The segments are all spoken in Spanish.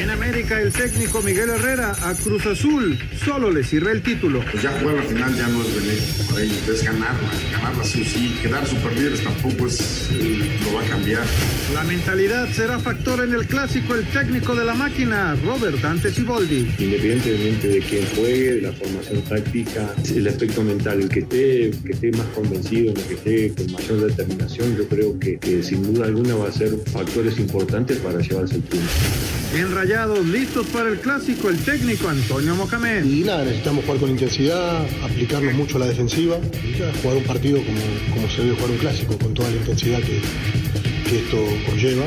En América, el técnico Miguel Herrera a Cruz Azul solo le sirve el título. Pues ya jugar la final ya no es venir por ahí, es ganarla. Ganarla sí o sí. Quedar super líderes tampoco es, eh, lo va a cambiar. La mentalidad será factor en el clásico. El técnico de la máquina, Robert Dante Siboldi. Independientemente de quién juegue, de la formación táctica, el aspecto mental, el que esté, que esté más convencido, el que esté con mayor determinación, yo creo que, que sin duda alguna va a ser factores importantes para llevarse el triunfo. En Rayados, listos para el clásico, el técnico Antonio Mohamed. Y nada, necesitamos jugar con intensidad, aplicarnos mucho a la defensiva jugar un partido como, como se debe jugar un clásico, con toda la intensidad que esto conlleva.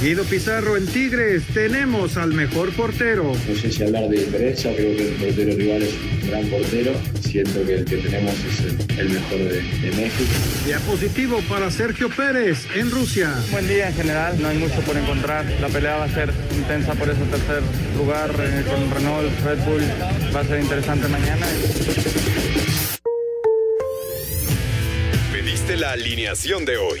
Guido Pizarro en Tigres, tenemos al mejor portero. No sé si hablar de diferencia, creo que el portero rival es un gran portero. Siento que el que tenemos es el, el mejor de, de, México. Diapositivo para Sergio Pérez en Rusia. Buen día en general, no hay mucho por encontrar. La pelea va a ser intensa por ese tercer lugar eh, con Renault, Red Bull. Va a ser interesante mañana. Pediste la alineación de hoy.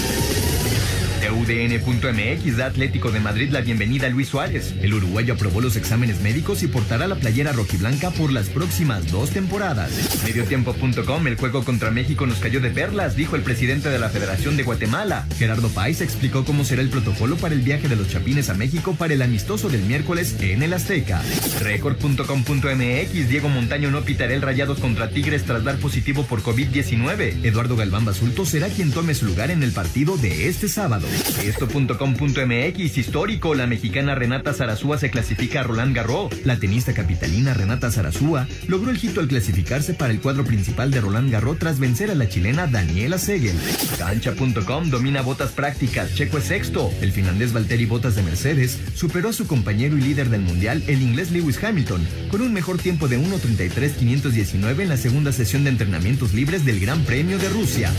UDN.mx da Atlético de Madrid la bienvenida a Luis Suárez. El uruguayo aprobó los exámenes médicos y portará la playera rojiblanca por las próximas dos temporadas. Mediotiempo.com, el juego contra México nos cayó de perlas, dijo el presidente de la Federación de Guatemala. Gerardo Páez explicó cómo será el protocolo para el viaje de los chapines a México para el amistoso del miércoles en el Azteca. Record.com.mx, Diego Montaño no pitará el Rayados contra Tigres tras dar positivo por COVID-19. Eduardo Galván Basulto será quien tome su lugar en el partido de este sábado. Esto.com.mx histórico, la mexicana Renata Zarazúa se clasifica a Roland Garros. La tenista capitalina Renata Zarazúa logró el hito al clasificarse para el cuadro principal de Roland Garros tras vencer a la chilena Daniela Segel. Cancha.com domina botas prácticas, Checo es sexto. El finlandés Valtteri Botas de Mercedes superó a su compañero y líder del mundial, el inglés Lewis Hamilton, con un mejor tiempo de 1.33.519 en la segunda sesión de entrenamientos libres del Gran Premio de Rusia.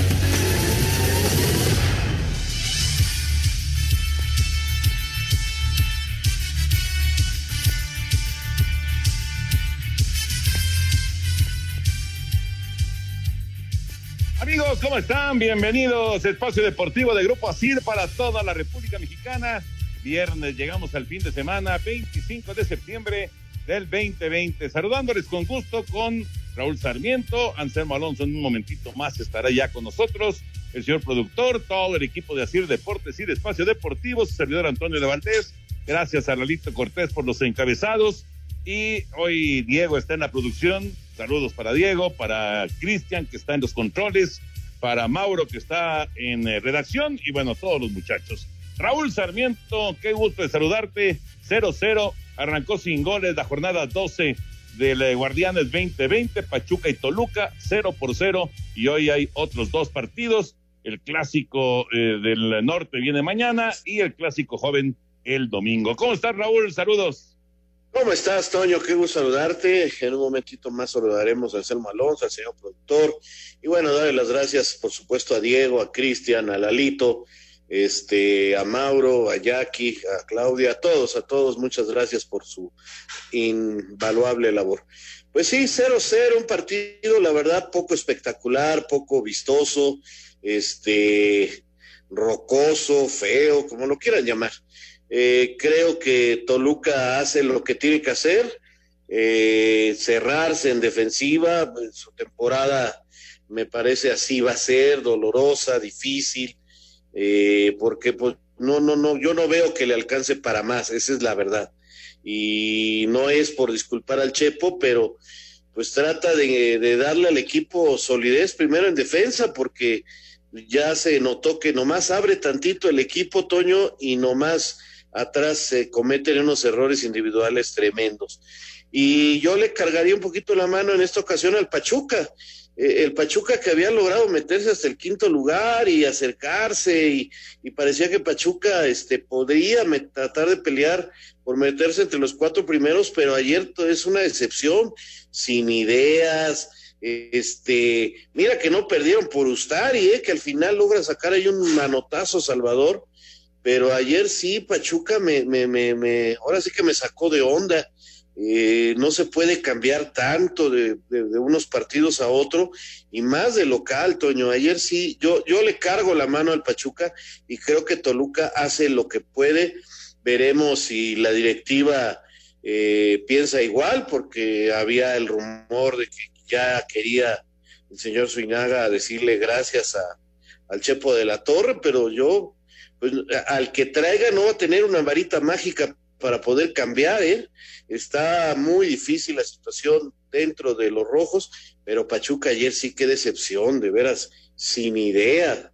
¿Cómo están? Bienvenidos a Espacio Deportivo de Grupo ASIR para toda la República Mexicana. Viernes llegamos al fin de semana, 25 de septiembre del 2020. Saludándoles con gusto con Raúl Sarmiento, Anselmo Alonso en un momentito más estará ya con nosotros, el señor productor, todo el equipo de ASIR Deportes y Espacio Deportivo, su servidor Antonio de Valdés. Gracias a Lalito Cortés por los encabezados. Y hoy Diego está en la producción. Saludos para Diego, para Cristian, que está en los controles, para Mauro, que está en eh, redacción, y bueno, todos los muchachos. Raúl Sarmiento, qué gusto de saludarte. 0-0, arrancó sin goles la jornada 12 del eh, Guardianes 2020, Pachuca y Toluca, 0 por 0, y hoy hay otros dos partidos. El clásico eh, del norte viene mañana y el clásico joven el domingo. ¿Cómo estás, Raúl? Saludos. ¿Cómo estás, Toño? Qué gusto saludarte. En un momentito más saludaremos al Selma Alonso, al señor productor. Y bueno, darle las gracias, por supuesto, a Diego, a Cristian, a Lalito, este, a Mauro, a Jackie, a Claudia, a todos, a todos. Muchas gracias por su invaluable labor. Pues sí, 0-0, un partido, la verdad, poco espectacular, poco vistoso, este, rocoso, feo, como lo quieran llamar. Eh, creo que Toluca hace lo que tiene que hacer, eh, cerrarse en defensiva. Su temporada me parece así va a ser, dolorosa, difícil, eh, porque pues no, no, no, yo no veo que le alcance para más, esa es la verdad. Y no es por disculpar al Chepo, pero pues trata de, de darle al equipo solidez primero en defensa, porque ya se notó que nomás abre tantito el equipo, Toño, y nomás atrás se cometen unos errores individuales tremendos. Y yo le cargaría un poquito la mano en esta ocasión al Pachuca. Eh, el Pachuca que había logrado meterse hasta el quinto lugar y acercarse y, parecía que Pachuca este, podría tratar de pelear por meterse entre los cuatro primeros, pero ayer es una decepción, sin ideas, este, mira que no perdieron por Ustari, ¿eh? que al final logra sacar ahí un manotazo Salvador, pero ayer sí, Pachuca me, me, me, me ahora sí que me sacó de onda. Eh, no se puede cambiar tanto de, de, unos partidos a otro y más de local, Toño. Ayer sí, yo, yo le cargo la mano al Pachuca y creo que Toluca hace lo que puede. Veremos si la directiva eh, piensa igual, porque había el rumor de que ya quería el señor Suinaga decirle gracias a, al Chepo de la Torre, pero yo, pues al que traiga no va a tener una varita mágica para poder cambiar, ¿eh? Está muy difícil la situación dentro de los rojos, pero Pachuca ayer sí qué decepción, de veras, sin idea.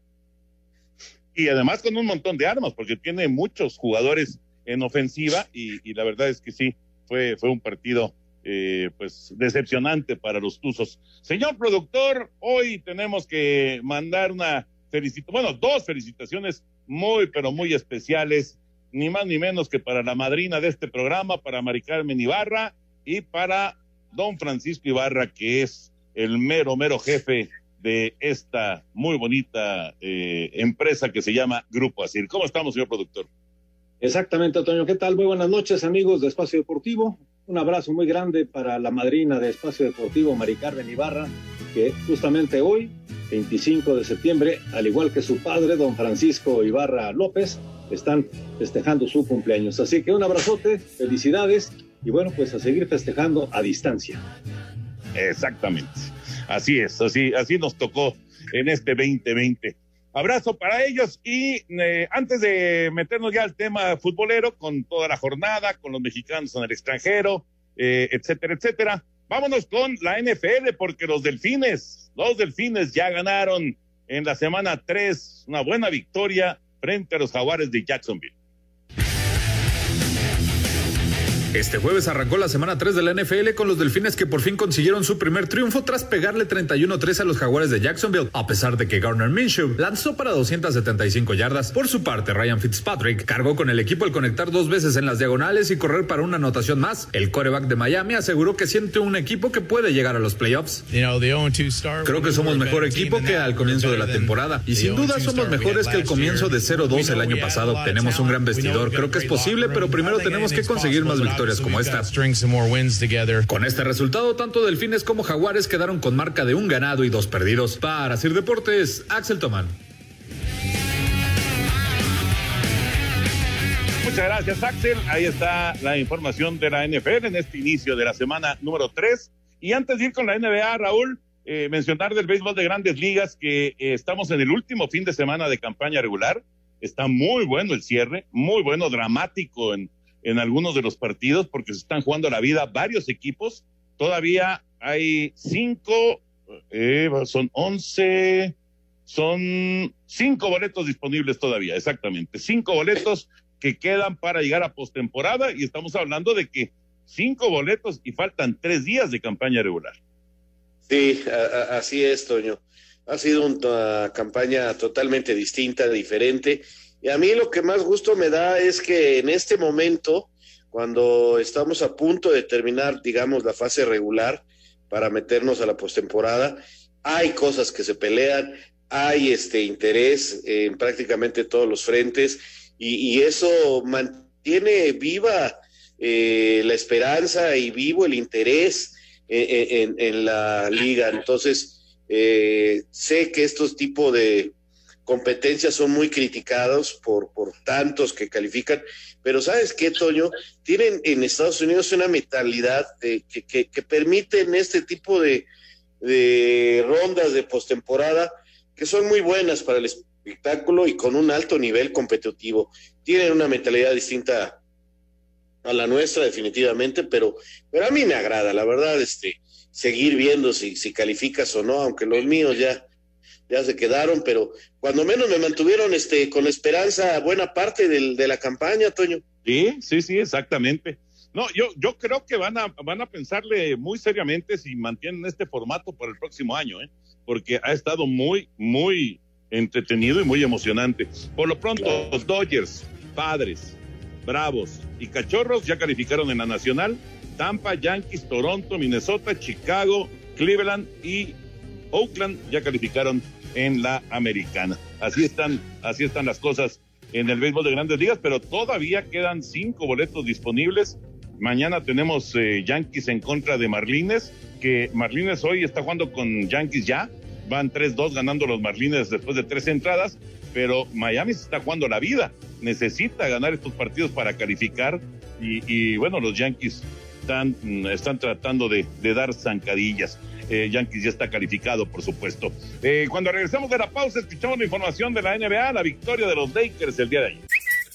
Y además con un montón de armas, porque tiene muchos jugadores en ofensiva y, la verdad es que sí, fue, fue un partido eh, pues decepcionante para los Tuzos. Señor productor, hoy tenemos que mandar una felicitación, bueno, dos felicitaciones muy, pero muy especiales, ni más ni menos que para la madrina de este programa, para Mari Carmen Ibarra y para don Francisco Ibarra, que es el mero, mero jefe de esta muy bonita eh, empresa que se llama Grupo Asir. ¿Cómo estamos, señor productor? Exactamente, Antonio. ¿Qué tal? Muy buenas noches, amigos de Espacio Deportivo. Un abrazo muy grande para la madrina de Espacio Deportivo, Mari Carmen Ibarra, que justamente hoy, 25 de septiembre, al igual que su padre, don Francisco Ibarra López, están festejando su cumpleaños. Así que un abrazote, felicidades y bueno, pues a seguir festejando a distancia. Exactamente. Así es, así, así nos tocó en este 2020. Abrazo para ellos y eh, antes de meternos ya al tema futbolero con toda la jornada, con los mexicanos en el extranjero, eh, etcétera, etcétera, vámonos con la NFL porque los delfines, los delfines ya ganaron en la semana 3 una buena victoria frente a los jaguares de Jacksonville. Este jueves arrancó la semana 3 de la NFL con los Delfines que por fin consiguieron su primer triunfo tras pegarle 31-3 a los Jaguares de Jacksonville, a pesar de que Garner Minshew lanzó para 275 yardas. Por su parte, Ryan Fitzpatrick cargó con el equipo al conectar dos veces en las diagonales y correr para una anotación más. El coreback de Miami aseguró que siente un equipo que puede llegar a los playoffs. Creo que somos mejor equipo que al comienzo de la temporada y sin duda somos mejores que el comienzo de 0-2 el año pasado. Tenemos un gran vestidor, creo que es posible, pero primero tenemos que conseguir más victorias como esta. Con este resultado, tanto Delfines como Jaguares quedaron con marca de un ganado y dos perdidos. Para Sir Deportes, Axel Tomán. Muchas gracias, Axel. Ahí está la información de la NFL en este inicio de la semana número 3. Y antes de ir con la NBA, Raúl, eh, mencionar del béisbol de grandes ligas que eh, estamos en el último fin de semana de campaña regular. Está muy bueno el cierre, muy bueno, dramático en, en algunos de los partidos porque se están jugando la vida varios equipos. Todavía hay cinco, eh, son once, son cinco boletos disponibles todavía, exactamente. Cinco boletos que quedan para llegar a postemporada y estamos hablando de que cinco boletos y faltan tres días de campaña regular. Sí, así es, Toño. Ha sido una campaña totalmente distinta, diferente y a mí lo que más gusto me da es que en este momento, cuando estamos a punto de terminar, digamos, la fase regular para meternos a la postemporada, hay cosas que se pelean, hay este interés en prácticamente todos los frentes y, eso mantiene viva eh, la esperanza y vivo el interés en, en, en la liga. Entonces, eh, sé que estos tipos de, competencias son muy criticados por, por tantos que califican, pero ¿sabes qué, Toño? Tienen en Estados Unidos una mentalidad de, que, que, que, permiten este tipo de, de rondas de postemporada que son muy buenas para el espectáculo y con un alto nivel competitivo. Tienen una mentalidad distinta a la nuestra, definitivamente, pero, pero a mí me agrada, la verdad, este, seguir viendo si, si calificas o no, aunque los míos ya, ya se quedaron, pero cuando menos me mantuvieron este, con esperanza buena parte del, de la campaña, Toño. Sí, sí, sí, exactamente. No, yo, yo creo que van a, van a pensarle muy seriamente si mantienen este formato para el próximo año, ¿eh? porque ha estado muy, muy entretenido y muy emocionante. Por lo pronto, los Dodgers, Padres, Bravos y Cachorros ya calificaron en la Nacional. Tampa, Yankees, Toronto, Minnesota, Chicago, Cleveland y Oakland ya calificaron en la Americana. Así están, así están las cosas en el béisbol de grandes ligas, pero todavía quedan cinco boletos disponibles. Mañana tenemos eh, Yankees en contra de Marlines, que Marlines hoy está jugando con Yankees ya. Van 3-2 ganando los Marlines después de tres entradas, pero Miami se está jugando la vida. Necesita ganar estos partidos para calificar y, bueno, los Yankees están, están tratando de, de dar zancadillas. Eh, Yankees ya está calificado, por supuesto. Eh, cuando regresemos de la pausa, escuchamos la información de la NBA, la victoria de los Lakers el día de ayer.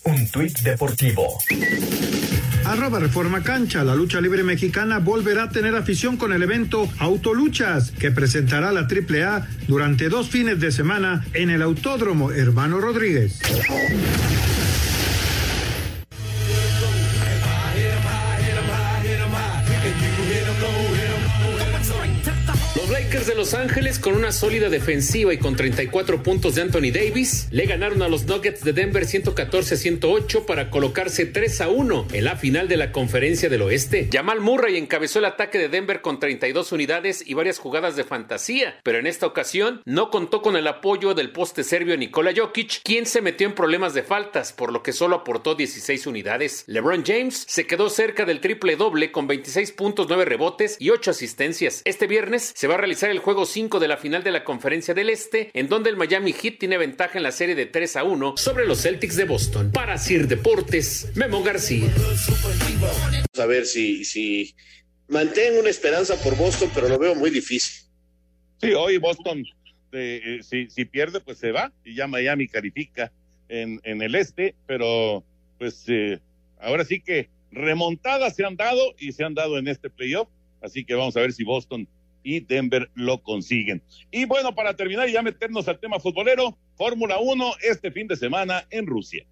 Un tuit deportivo. Arroba Reforma Cancha, la lucha libre mexicana volverá a tener afición con el evento Autoluchas, que presentará la AAA durante dos fines de semana en el Autódromo Hermano Rodríguez. Los Ángeles con una sólida defensiva y con 34 puntos de Anthony Davis le ganaron a los Nuggets de Denver 114-108 para colocarse 3 a 1 en la final de la Conferencia del Oeste. Jamal Murray encabezó el ataque de Denver con 32 unidades y varias jugadas de fantasía, pero en esta ocasión no contó con el apoyo del poste serbio Nikola Jokic, quien se metió en problemas de faltas, por lo que solo aportó 16 unidades. LeBron James se quedó cerca del triple doble con 26 puntos, 9 rebotes y 8 asistencias. Este viernes se va a realizar el juego 5 de la final de la Conferencia del Este, en donde el Miami Heat tiene ventaja en la serie de 3 a 1 sobre los Celtics de Boston. Para Sir Deportes, Memo García. A ver si, si mantengo una esperanza por Boston, pero lo veo muy difícil. Sí, hoy Boston, eh, si, si, pierde, pues se va y ya Miami califica en, en el este, pero pues eh, ahora sí que remontadas se han dado y se han dado en este playoff, así que vamos a ver si Boston y Denver lo consiguen. Y bueno, para terminar y ya meternos al tema futbolero, Fórmula 1 este fin de semana en Rusia.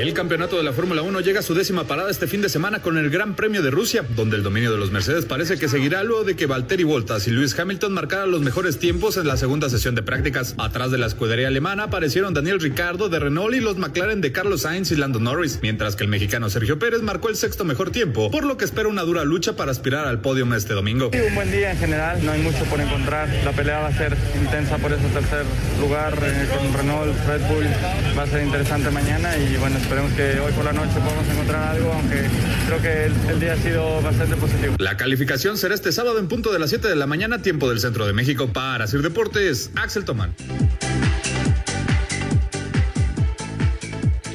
El campeonato de la Fórmula 1 llega a su décima parada este fin de semana con el Gran Premio de Rusia, donde el dominio de los Mercedes parece que seguirá luego de que Valtteri Bottas y Lewis Hamilton marcaran los mejores tiempos en la segunda sesión de prácticas. Atrás de la escudería alemana aparecieron Daniel Ricardo de Renault y los McLaren de Carlos Sainz y Lando Norris, mientras que el mexicano Sergio Pérez marcó el sexto mejor tiempo, por lo que espera una dura lucha para aspirar al podio este domingo. un buen día en general, no hay mucho por encontrar. La pelea va a ser intensa por ese tercer lugar eh, con Renault, Red Bull. Va a ser interesante mañana y bueno, esperemos que hoy por la noche podemos encontrar algo, aunque creo que el, día ha sido bastante positivo. La calificación será este sábado en punto de las 7 de la mañana, tiempo del centro de México. Para Sir Deportes, Axel Tomán.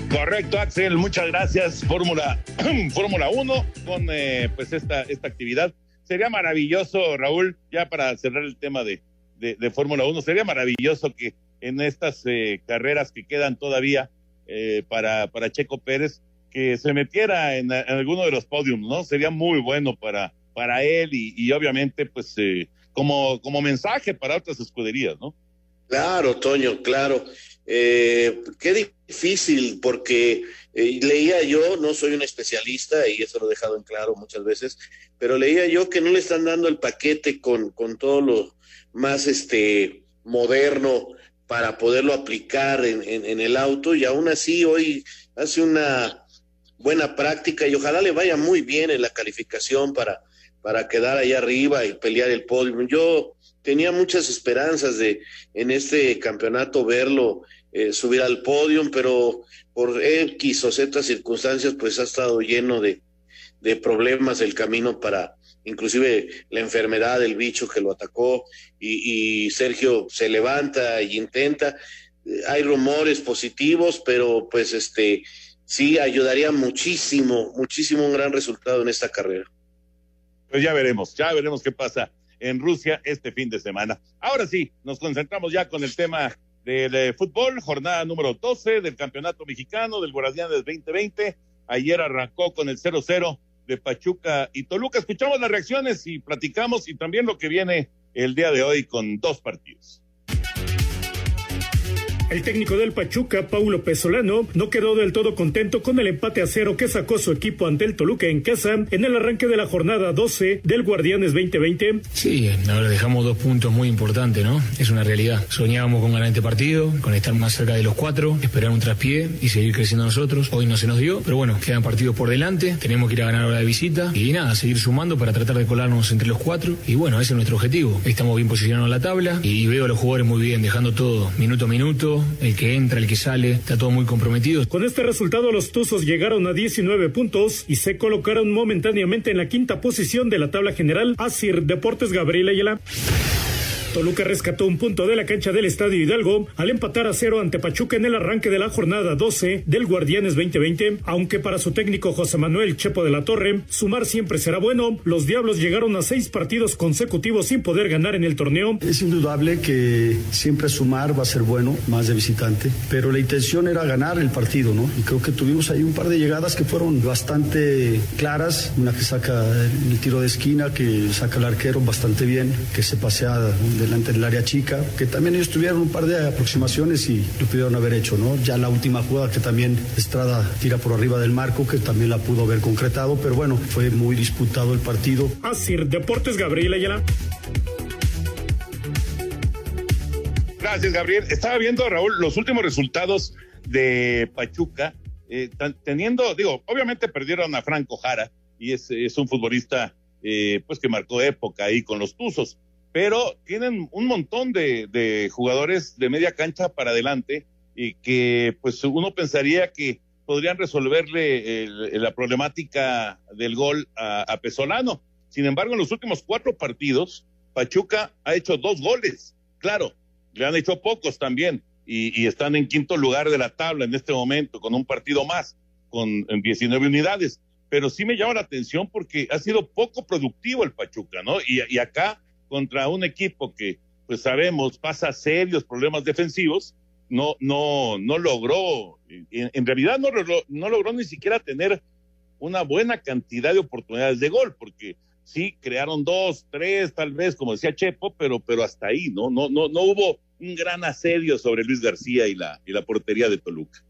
Correcto, Axel, muchas gracias. Fórmula Fórmula 1 con eh, pues esta, esta actividad. Sería maravilloso, Raúl, ya para cerrar el tema de, de, Fórmula 1, sería maravilloso que en estas eh, carreras que quedan todavía eh, para, para Checo Pérez, que se metiera en, alguno de los podiums, ¿no? Sería muy bueno para, para él y, obviamente, pues, eh, como, como mensaje para otras escuderías, ¿no? Claro, Toño, claro. Eh, qué difícil, porque leía yo, no soy un especialista y eso lo he dejado en claro muchas veces, pero leía yo que no le están dando el paquete con, con todo lo más este moderno para poderlo aplicar en, en, el auto y aún así hoy hace una buena práctica y ojalá le vaya muy bien en la calificación para, para quedar ahí arriba y pelear el podio. Yo tenía muchas esperanzas de en este campeonato verlo eh, subir al podio, pero por X o Z circunstancias pues ha estado lleno de, de problemas el camino para, inclusive la enfermedad del bicho que lo atacó y, Sergio se levanta y intenta. Hay rumores positivos, pero pues este sí ayudaría muchísimo, muchísimo un gran resultado en esta carrera. Pues ya veremos, ya veremos qué pasa en Rusia este fin de semana. Ahora sí, nos concentramos ya con el tema del eh, fútbol, jornada número 12 del Campeonato Mexicano del Guardianes 2020. Ayer arrancó con el 0-0 de Pachuca y Toluca. Escuchamos las reacciones y platicamos y también lo que viene el día de hoy con dos partidos. El técnico del Pachuca, Paulo Pesolano, no quedó del todo contento con el empate a cero que sacó su equipo ante el Toluca en casa en el arranque de la jornada 12 del Guardianes 2020. Sí, ahora dejamos dos puntos muy importantes, ¿no? Es una realidad. Soñábamos con ganar este partido, con estar más cerca de los cuatro, esperar un traspié y seguir creciendo nosotros. Hoy no se nos dio, pero bueno, quedan partidos por delante, tenemos que ir a ganar ahora de visita y nada, seguir sumando para tratar de colarnos entre los cuatro. Y bueno, ese es nuestro objetivo. Estamos bien posicionados en la tabla y veo a los jugadores muy bien, dejando todo minuto a minuto el que entra, el que sale, está todo muy comprometido. Con este resultado los Tuzos llegaron a 19 puntos y se colocaron momentáneamente en la quinta posición de la tabla general. Asir Deportes Gabriel Ayala. Toluca rescató un punto de la cancha del Estadio Hidalgo al empatar a cero ante Pachuca en el arranque de la jornada 12 del Guardianes 2020. Aunque para su técnico José Manuel Chepo de la Torre, sumar siempre será bueno, los Diablos llegaron a seis partidos consecutivos sin poder ganar en el torneo. Es indudable que siempre sumar va a ser bueno, más de visitante, pero la intención era ganar el partido, ¿no? Y creo que tuvimos ahí un par de llegadas que fueron bastante claras, una que saca el tiro de esquina, que saca el arquero bastante bien, que se pasea de delante del área chica, que también ellos tuvieron un par de aproximaciones y lo pudieron haber hecho, ¿no? Ya la última jugada que también Estrada tira por arriba del marco, que también la pudo haber concretado, pero bueno, fue muy disputado el partido. Así, Deportes Gabriel Ayala. Gracias, Gabriel. Estaba viendo, Raúl, los últimos resultados de Pachuca, eh, teniendo, digo, obviamente perdieron a Franco Jara, y es, es un futbolista eh, pues que marcó época ahí con los Tuzos, pero tienen un montón de, jugadores de media cancha para adelante y que pues uno pensaría que podrían resolverle la problemática del gol a, Pesolano. Sin embargo, en los últimos cuatro partidos, Pachuca ha hecho dos goles. Claro, le han hecho pocos también y, están en quinto lugar de la tabla en este momento con un partido más, con 19 unidades. Pero sí me llama la atención porque ha sido poco productivo el Pachuca, ¿no? Y acá contra un equipo que, pues sabemos, pasa serios problemas defensivos, no, no, no logró, en, realidad no, no logró ni siquiera tener una buena cantidad de oportunidades de gol, porque sí crearon dos, tres, tal vez, como decía Chepo, pero, pero hasta ahí, ¿no? No, no, no hubo un gran asedio sobre Luis García y la, y la portería de Toluca.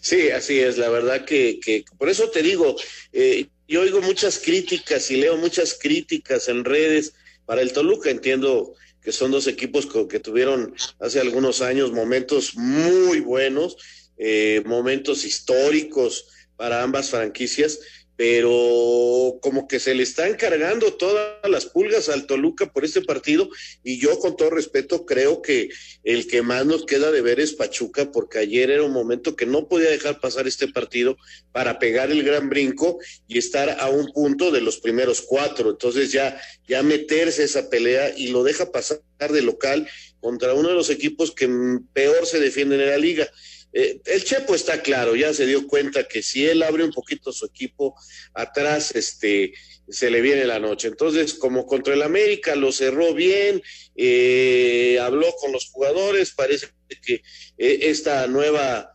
Sí, así es, la verdad que, que por eso te digo, eh, yo oigo muchas críticas y leo muchas críticas en redes para el Toluca. Entiendo que son dos equipos que tuvieron hace algunos años momentos muy buenos, eh, momentos históricos para ambas franquicias, pero como que se le están cargando todas las pulgas al Toluca por este partido y yo con todo respeto creo que el que más nos queda de ver es Pachuca porque ayer era un momento que no podía dejar pasar este partido para pegar el gran brinco y estar a un punto de los primeros cuatro, entonces ya ya meterse esa pelea y lo deja pasar de local contra uno de los equipos que peor se defienden en la liga. Eh, el Chepo está claro, ya se dio cuenta que si él abre un poquito su equipo atrás, este, se le viene la noche. Entonces, como contra el América lo cerró bien, eh, habló con los jugadores, parece que eh, esta nueva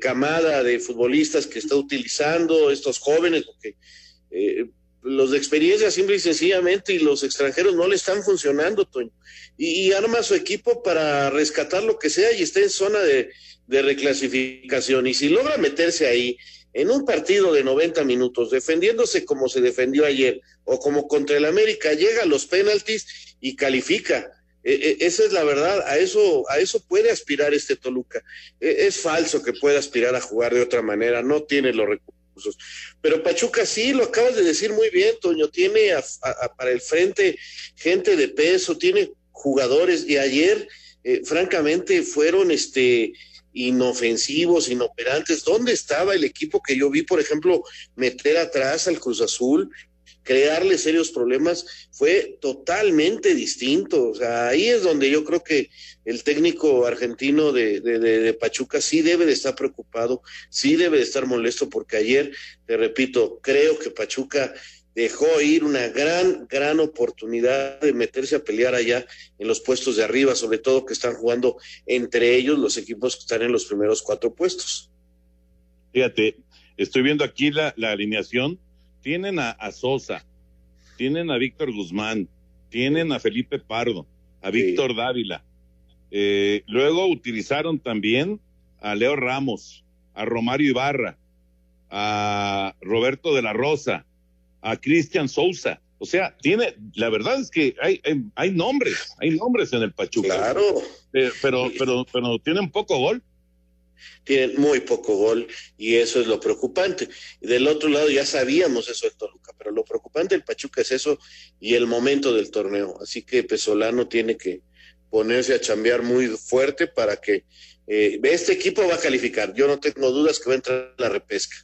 camada de futbolistas que está utilizando, estos jóvenes, porque los de experiencia simple y sencillamente y los extranjeros no le están funcionando, Toño. y arma su equipo para rescatar lo que sea y está en zona de, de reclasificación. Y si logra meterse ahí en un partido de 90 minutos, defendiéndose como se defendió ayer, o como contra el América, llega a los penaltis y califica. E, e, esa es la verdad, a eso, a eso puede aspirar este Toluca. E, es falso que pueda aspirar a jugar de otra manera, no tiene los recursos. Pero Pachuca sí, lo acabas de decir muy bien, Toño, tiene para el frente gente de peso, tiene jugadores, y ayer, eh, francamente, fueron este inofensivos, inoperantes. ¿Dónde estaba el equipo que yo vi, por ejemplo, meter atrás al Cruz Azul, crearle serios problemas? Fue totalmente distinto. O sea, ahí es donde yo creo que el técnico argentino de, de, Pachuca sí debe de estar preocupado, sí debe de estar molesto, porque ayer, te repito, creo que Pachuca dejó ir una gran, gran oportunidad de meterse a pelear allá en los puestos de arriba, sobre todo que están jugando entre ellos los equipos que están en los primeros cuatro puestos. Fíjate, estoy viendo aquí la, alineación. Tienen a, Sosa, tienen a Víctor Guzmán, tienen a Felipe Pardo, a Víctor Dávila. Eh, luego utilizaron también a Leo Ramos, a Romario Ibarra, a Roberto de la Rosa, a Cristian Sousa. O sea, tiene, la verdad es que hay, hay, nombres, hay nombres en el Pachuca. Claro. Eh, pero, pero, pero tienen poco gol. Tienen muy poco gol y eso es lo preocupante. Del otro lado ya sabíamos eso de Toluca, pero lo preocupante del Pachuca es eso y el momento del torneo. Así que Pesolano tiene que ponerse a chambear muy fuerte para que eh, este equipo va a calificar. Yo no tengo dudas que va a entrar la repesca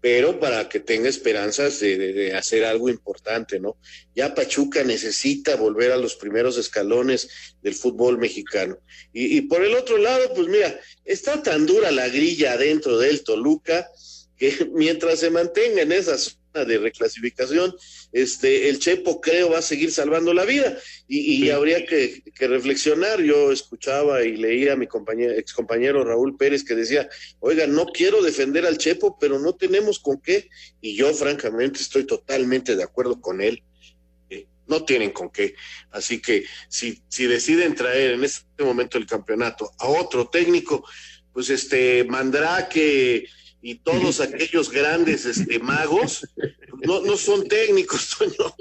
pero para que tenga esperanzas de, hacer algo importante, ¿no? Ya Pachuca necesita volver a los primeros escalones del fútbol mexicano. Y, por el otro lado, pues mira, está tan dura la grilla dentro del Toluca que mientras se mantenga en esas de reclasificación, este, el Chepo creo va a seguir salvando la vida y, habría que, reflexionar. Yo escuchaba y leía a mi compañero, ex compañero Raúl Pérez que decía, oiga, no quiero defender al Chepo, pero no tenemos con qué. Y yo francamente estoy totalmente de acuerdo con él. Eh, no tienen con qué. Así que si, si deciden traer en este momento el campeonato a otro técnico, pues este, mandará que y todos aquellos grandes este, magos no, no son técnicos, Toño.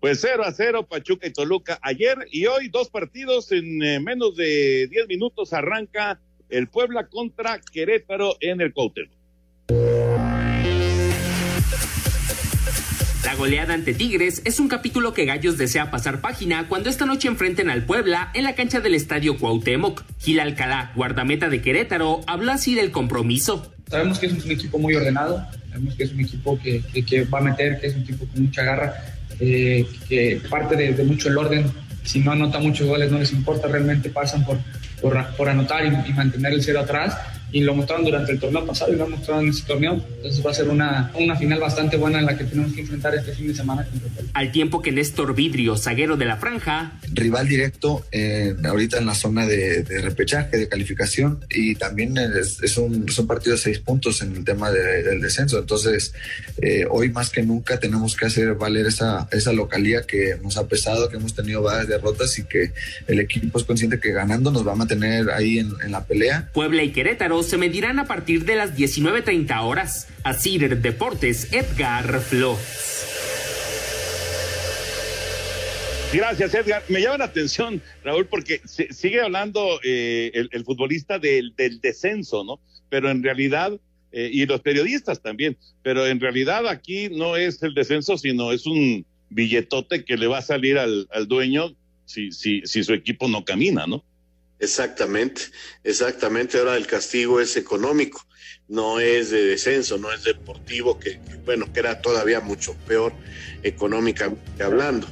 Pues 0 a 0, Pachuca y Toluca ayer y hoy dos partidos en eh, menos de 10 minutos arranca el Puebla contra Querétaro en el Cuauhtémoc. La goleada ante Tigres es un capítulo que Gallos desea pasar página cuando esta noche enfrenten al Puebla en la cancha del Estadio Cuauhtémoc. Gil Alcalá, guardameta de Querétaro, habla así del compromiso. Sabemos que es un equipo muy ordenado, sabemos que es un equipo que, que, va a meter, que es un equipo con mucha garra, eh, que parte de, mucho el orden. Si no anota muchos goles no les importa, realmente pasan por, por, anotar y, y mantener el cero atrás y lo mostraron durante el torneo pasado y lo han mostrado en este torneo. Entonces va a ser una, una final bastante buena en la que tenemos que enfrentar este fin de semana. Al tiempo que Néstor Vidrio, zaguero de la franja. Rival directo eh, ahorita en la zona de, repechaje, de calificación y también es, un, son partidos de seis puntos en el tema del descenso. Entonces eh, hoy más que nunca tenemos que hacer valer esa, esa localía que nos ha pesado, que hemos tenido varias derrotas y que el equipo es consciente que ganando nos va a mantener ahí en, en la pelea. Puebla y Querétaro se medirán a partir de las 19.30 horas. A Cider Deportes, Edgar Flores. Gracias, Edgar. Me llama la atención, Raúl, porque sigue hablando eh, el, futbolista del, descenso, ¿no? Pero en realidad, eh, y los periodistas también, pero en realidad aquí no es el descenso, sino es un billetote que le va a salir al, dueño si su equipo no camina, ¿no? Exactamente, exactamente. Ahora el castigo es económico, no es de descenso, no es deportivo, que, bueno, que era todavía mucho peor económicamente hablando.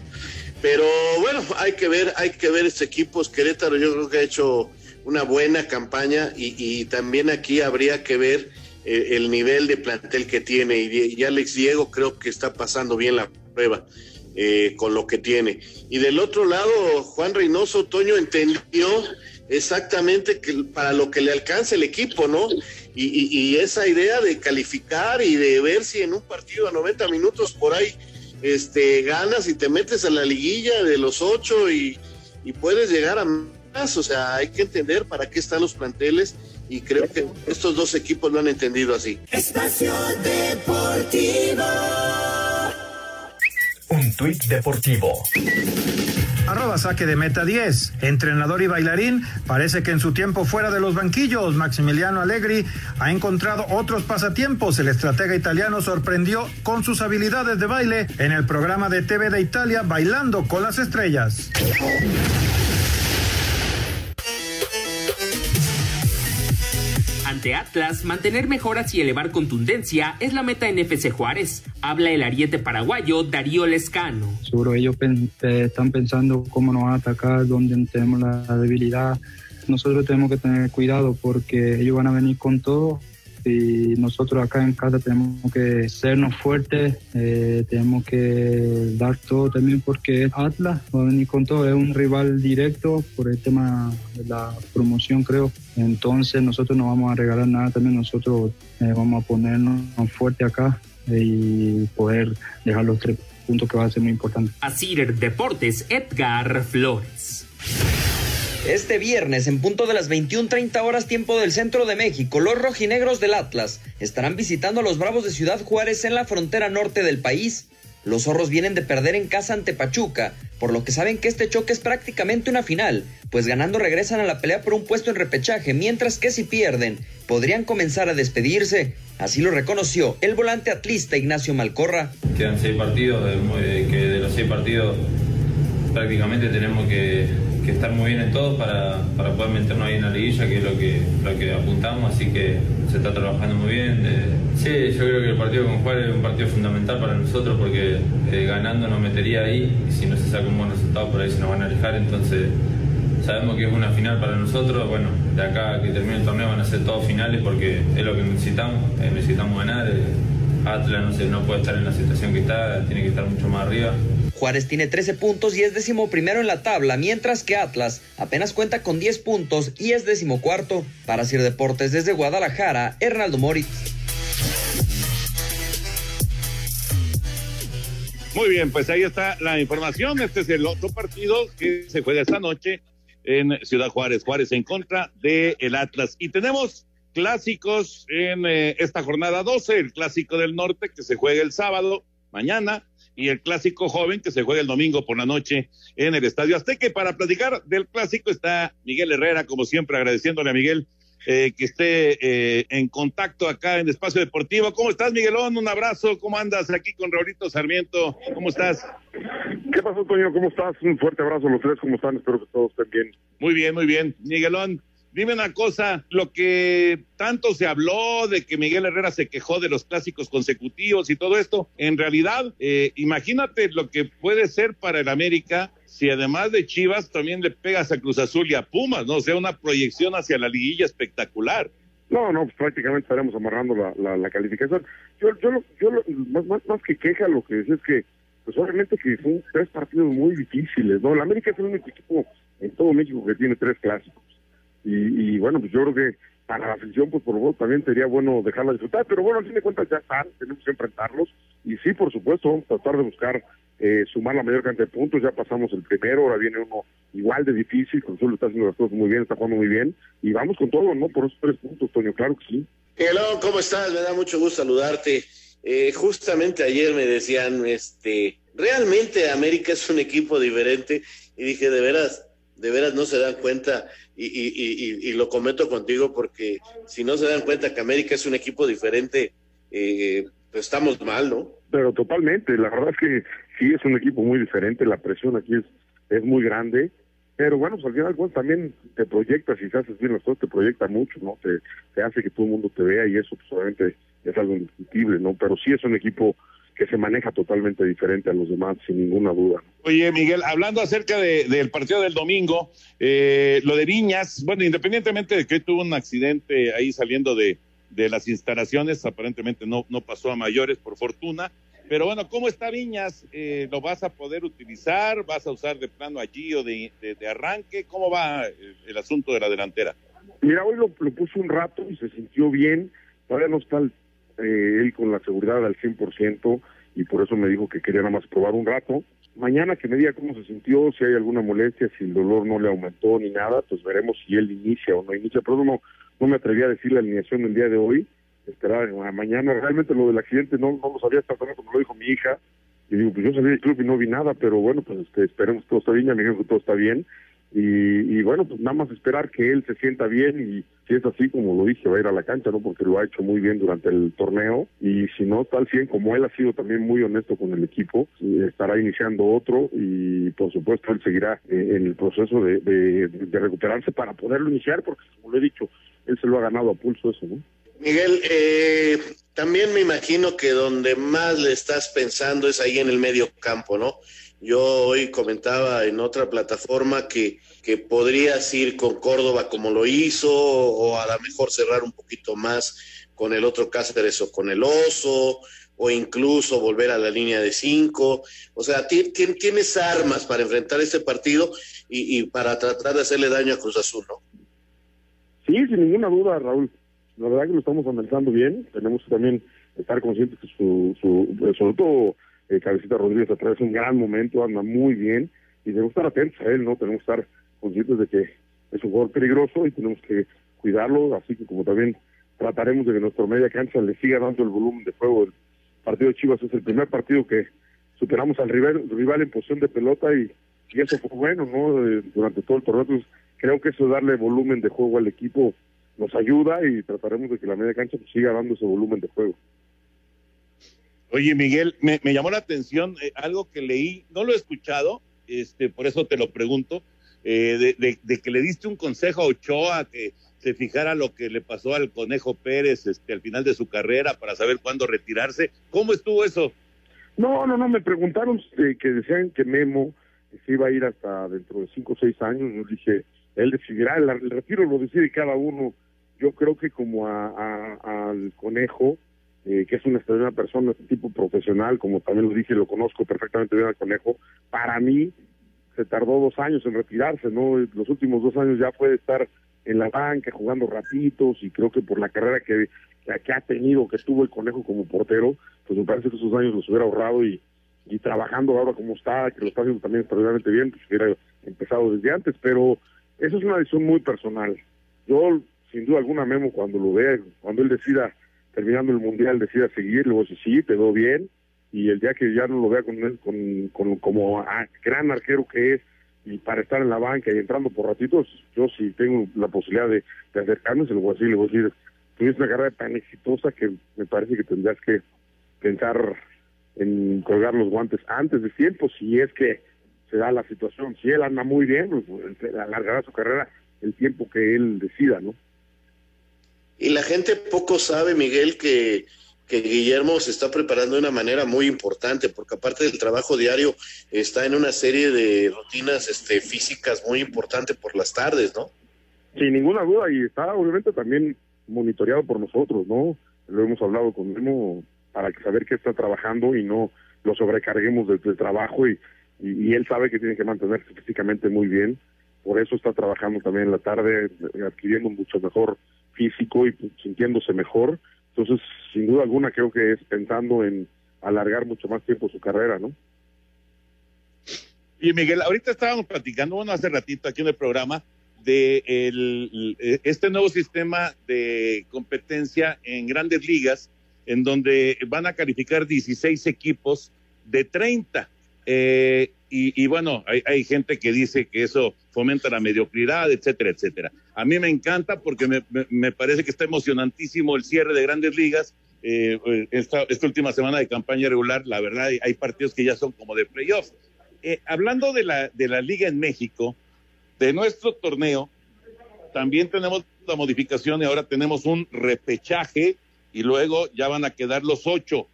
Pero bueno, hay que ver, hay que ver este equipo. Querétaro yo creo que ha hecho una buena campaña y, también aquí habría que ver eh, el nivel de plantel que tiene. Y, y Alex Diego creo que está pasando bien la prueba. Eh, con lo que tiene. Y del otro lado, Juan Reynoso Toño entendió exactamente que para lo que le alcanza el equipo, ¿no? Y, esa idea de calificar y de ver si en un partido a 90 minutos por ahí este, ganas y te metes a la liguilla de los ocho y, puedes llegar a más. O sea, hay que entender para qué están los planteles y creo que estos dos equipos lo han entendido así. Espacio Deportivo. Un tuit deportivo Arroba saque de meta 10. Entrenador y bailarín, parece que en su tiempo fuera de los banquillos, Maximiliano Allegri ha encontrado otros pasatiempos. El estratega italiano sorprendió con sus habilidades de baile en el programa de TV de Italia Bailando con las Estrellas. Ante Atlas, mantener mejoras y elevar contundencia es la meta en FC Juárez. Habla el ariete paraguayo Darío Lescano. Seguro ellos están pensando cómo nos van a atacar, dónde tenemos la debilidad. Nosotros tenemos que tener cuidado porque ellos van a venir con todo y nosotros acá en casa tenemos que sernos fuertes, eh, tenemos que dar todo también porque Atlas venir con todo, es un rival directo por el tema de la promoción creo, entonces nosotros no vamos a regalar nada también, nosotros eh, vamos a ponernos fuerte acá eh, y poder dejar los tres puntos que va a ser muy importante. Así Deportes, Edgar Flores. Este viernes, en punto de las 21:30 horas tiempo del centro de México, los rojinegros del Atlas estarán visitando a los Bravos de Ciudad Juárez en la frontera norte del país. Los zorros vienen de perder en casa ante Pachuca, por lo que saben que este choque es prácticamente una final, pues ganando regresan a la pelea por un puesto en repechaje, mientras que si pierden, podrían comenzar a despedirse. Así lo reconoció el volante atlista Ignacio Malcorra. Quedan seis partidos, que de los seis partidos prácticamente tenemos que estar muy bien en todos para, para, poder meternos ahí en la liguilla, que es lo que, lo que apuntamos, así que se está trabajando muy bien. Eh, sí, yo creo que el partido con Juárez es un partido fundamental para nosotros porque eh, ganando nos metería ahí y si no se saca un buen resultado por ahí se nos van a alejar, entonces sabemos que es una final para nosotros, bueno, de acá que termine el torneo van a ser todos finales porque es lo que necesitamos, eh, necesitamos ganar. Atlas no, sé, no puede estar en la situación que está, tiene que estar mucho más arriba. Juárez tiene 13 puntos y es décimo primero en la tabla, mientras que Atlas apenas cuenta con 10 puntos y es décimo cuarto. Para Sir Deportes desde Guadalajara, Hernaldo Moritz. Muy bien, pues ahí está la información. Este es el otro partido que se juega esta noche en Ciudad Juárez. Juárez en contra de el Atlas. Y tenemos clásicos en eh, esta jornada 12, el clásico del norte que se juega el sábado, mañana, y el clásico joven que se juega el domingo por la noche en el Estadio Azteca. para platicar del clásico está Miguel Herrera, como siempre, agradeciéndole a Miguel eh, que esté eh, en contacto acá en Espacio Deportivo. ¿Cómo estás, Miguelón? Un abrazo. ¿Cómo andas aquí con Raulito Sarmiento? ¿Cómo estás? ¿Qué pasó, Toño? ¿Cómo estás? Un fuerte abrazo a los tres. ¿Cómo están? Espero que todos estén bien. Muy bien, muy bien. Miguelón, Dime una cosa, lo que tanto se habló de que Miguel Herrera se quejó de los clásicos consecutivos y todo esto, en realidad, eh, imagínate lo que puede ser para el América si además de Chivas también le pegas a Cruz Azul y a Pumas, ¿no? O sea, una proyección hacia la liguilla espectacular. No, no, pues prácticamente estaremos amarrando la, la, calificación. Yo, yo, yo más, más, más que queja, lo que decía es que, pues obviamente que son tres partidos muy difíciles, ¿no? El América es el único equipo en todo México que tiene tres clásicos y, bueno, pues yo creo que para la afición, pues por favor, también sería bueno dejarla disfrutar, pero bueno, al fin de cuentas ya están, tenemos que enfrentarlos, y sí, por supuesto, vamos a tratar de buscar eh, sumar la mayor cantidad de puntos, ya pasamos el primero, ahora viene uno igual de difícil, Consuelo está haciendo las cosas muy bien, está jugando muy bien, y vamos con todo, ¿no? Por esos tres puntos, Toño, claro que sí. Hello, ¿cómo estás? Me da mucho gusto saludarte. Eh, justamente ayer me decían, este, realmente América es un equipo diferente, y dije, de veras, de veras no se dan cuenta y, y, y, lo comento contigo porque si no se dan cuenta que América es un equipo diferente, eh, pues estamos mal, ¿no? Pero totalmente, la verdad es que sí es un equipo muy diferente, la presión aquí es, es muy grande, pero bueno, pues al final pues, también te proyectas y si haces bien las cosas, te proyecta mucho, ¿no? Te, te hace que todo el mundo te vea y eso pues obviamente es algo indiscutible, ¿no? Pero sí es un equipo que se maneja totalmente diferente a los demás, sin ninguna duda. Oye, Miguel, hablando acerca del partido del domingo, eh, lo de Viñas, bueno, independientemente de que tuvo un accidente ahí saliendo de, de las instalaciones, aparentemente no, no pasó a mayores, por fortuna. Pero bueno, ¿cómo está Viñas? Eh, ¿Lo vas a poder utilizar? ¿Vas a usar de plano allí o de, de, arranque? ¿Cómo va el, asunto de la delantera? Mira, hoy lo, lo puso un rato y se sintió bien. Todavía no está el eh, él con la seguridad al 100% y por eso me dijo que quería nada más probar un rato. Mañana que me diga cómo se sintió, si hay alguna molestia, si el dolor no le aumentó ni nada, pues veremos si él inicia o no inicia. Pero no, no me atreví a decir la alineación del día de hoy. Esperar mañana. Realmente lo del accidente no, no lo sabía hasta como lo dijo mi hija. Y digo, pues yo salí del club y no vi nada, pero bueno, pues este, esperemos que todo está bien. Ya me dijeron que todo está bien. Y, bueno, pues nada más esperar que él se sienta bien y si es así como lo dije, va a ir a la cancha, ¿no? Porque lo ha hecho muy bien durante el torneo y si no, tal 100, como él ha sido también muy honesto con el equipo, estará iniciando otro y por supuesto él seguirá eh, en el proceso de, de, recuperarse para poderlo iniciar porque como lo he dicho, él se lo ha ganado a pulso eso, ¿no? Miguel, eh, también me imagino que donde más le estás pensando es ahí en el medio campo, ¿no? Yo hoy comentaba en otra plataforma que, que podrías ir con Córdoba como lo hizo o a lo mejor cerrar un poquito más con el otro Cáceres o con el Oso, o incluso volver a la línea de cinco. O sea, tienes armas para enfrentar este partido y, y, para tratar de hacerle daño a Cruz Azul, ¿no? Sí, sin ninguna duda, Raúl. La verdad que lo estamos analizando bien. Tenemos que también estar conscientes que su, su sobre todo eh, Cabecita Rodríguez atraviesa un gran momento, anda muy bien y debemos estar atentos a él, ¿no? Tenemos que estar conscientes de que es un jugador peligroso y tenemos que cuidarlo, así que como también trataremos de que nuestro media cancha le siga dando el volumen de juego. El partido de Chivas es el primer partido que superamos al rival, rival en posición de pelota y, y eso fue bueno, ¿no? Eh, durante todo el torneo. Entonces, creo que eso darle volumen de juego al equipo nos ayuda y trataremos de que la media cancha siga dando ese volumen de juego. Oye, Miguel, me, llamó la atención eh, algo que leí, no lo he escuchado, este, por eso te lo pregunto, eh, de, que le diste un consejo a Ochoa que se fijara lo que le pasó al Conejo Pérez este, al final de su carrera para saber cuándo retirarse. ¿Cómo estuvo eso? No, no, no, me preguntaron eh, que decían que Memo se iba a ir hasta dentro de cinco o seis años. Yo dije, él decidirá, el, retiro lo decide cada uno. Yo creo que como al Conejo, eh, que es una extraordinaria persona, este tipo profesional, como también lo dije, lo conozco perfectamente bien al Conejo, para mí se tardó dos años en retirarse, ¿no? Los últimos dos años ya puede estar en la banca jugando ratitos y creo que por la carrera que, que, ha tenido, que tuvo el Conejo como portero, pues me parece que esos años los hubiera ahorrado y, y trabajando ahora como está, que lo está haciendo también extraordinariamente bien, pues hubiera empezado desde antes, pero eso es una decisión muy personal. Yo, sin duda alguna, Memo, cuando lo vea, cuando él decida terminando el mundial decida seguir, luego si sí, te veo bien, y el día que ya no lo vea con, con, con como gran arquero que es, y para estar en la banca y entrando por ratitos, yo si tengo la posibilidad de, acercarme, se lo voy a decir, le voy a decir, tuviste una carrera tan exitosa que me parece que tendrías que pensar en colgar los guantes antes de tiempo, si es que se da la situación. Si él anda muy bien, pues alargará su carrera el tiempo que él decida, ¿no? Y la gente poco sabe, Miguel, que, Guillermo se está preparando de una manera muy importante, porque aparte del trabajo diario, está en una serie de rutinas este, físicas muy importantes por las tardes, ¿no? Sin ninguna duda, y está obviamente también monitoreado por nosotros, ¿no? Lo hemos hablado con Memo para saber que está trabajando y no lo sobrecarguemos del, trabajo y, y, y, él sabe que tiene que mantenerse físicamente muy bien, por eso está trabajando también en la tarde, adquiriendo mucho mejor físico y pues, sintiéndose mejor. Entonces, sin duda alguna, creo que es pensando en alargar mucho más tiempo su carrera, ¿no? Y Miguel, ahorita estábamos platicando, bueno, hace ratito aquí en el programa, de el, este nuevo sistema de competencia en grandes ligas, en donde van a calificar 16 equipos de 30. Eh, y, bueno, hay, hay, gente que dice que eso fomenta la mediocridad, etcétera, etcétera. A mí me encanta porque me, me, parece que está emocionantísimo el cierre de grandes ligas. Eh, eh, esta, esta, última semana de campaña regular, la verdad, hay, partidos que ya son como de playoff. Eh, hablando de la, de la liga en México, de nuestro torneo, también tenemos la modificación y ahora tenemos un repechaje y luego ya van a quedar los ocho.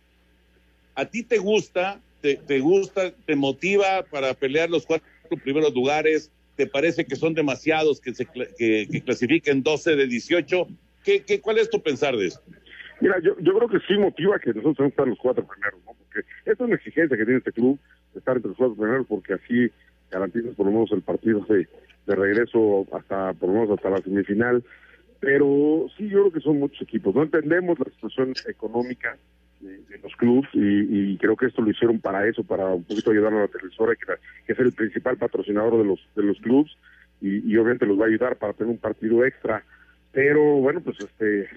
¿A ti te gusta te, gusta, te motiva para pelear los cuatro primeros lugares? ¿Te parece que son demasiados que, se, que, clasifiquen 12 de 18? ¿Qué, qué, cuál es tu pensar de eso? Mira, yo, yo creo que sí motiva que nosotros tenemos que estar los cuatro primeros, ¿no? Porque es una exigencia que tiene este club, estar entre los cuatro primeros, porque así garantizas por lo menos el partido de, de regreso hasta, por lo menos hasta la semifinal. Pero sí, yo creo que son muchos equipos. No entendemos la situación económica de, los clubes y, creo que esto lo hicieron para eso, para un poquito ayudar a la televisora, que, es el principal patrocinador de los de los clubes y, obviamente los va a ayudar para tener un partido extra. Pero bueno, pues este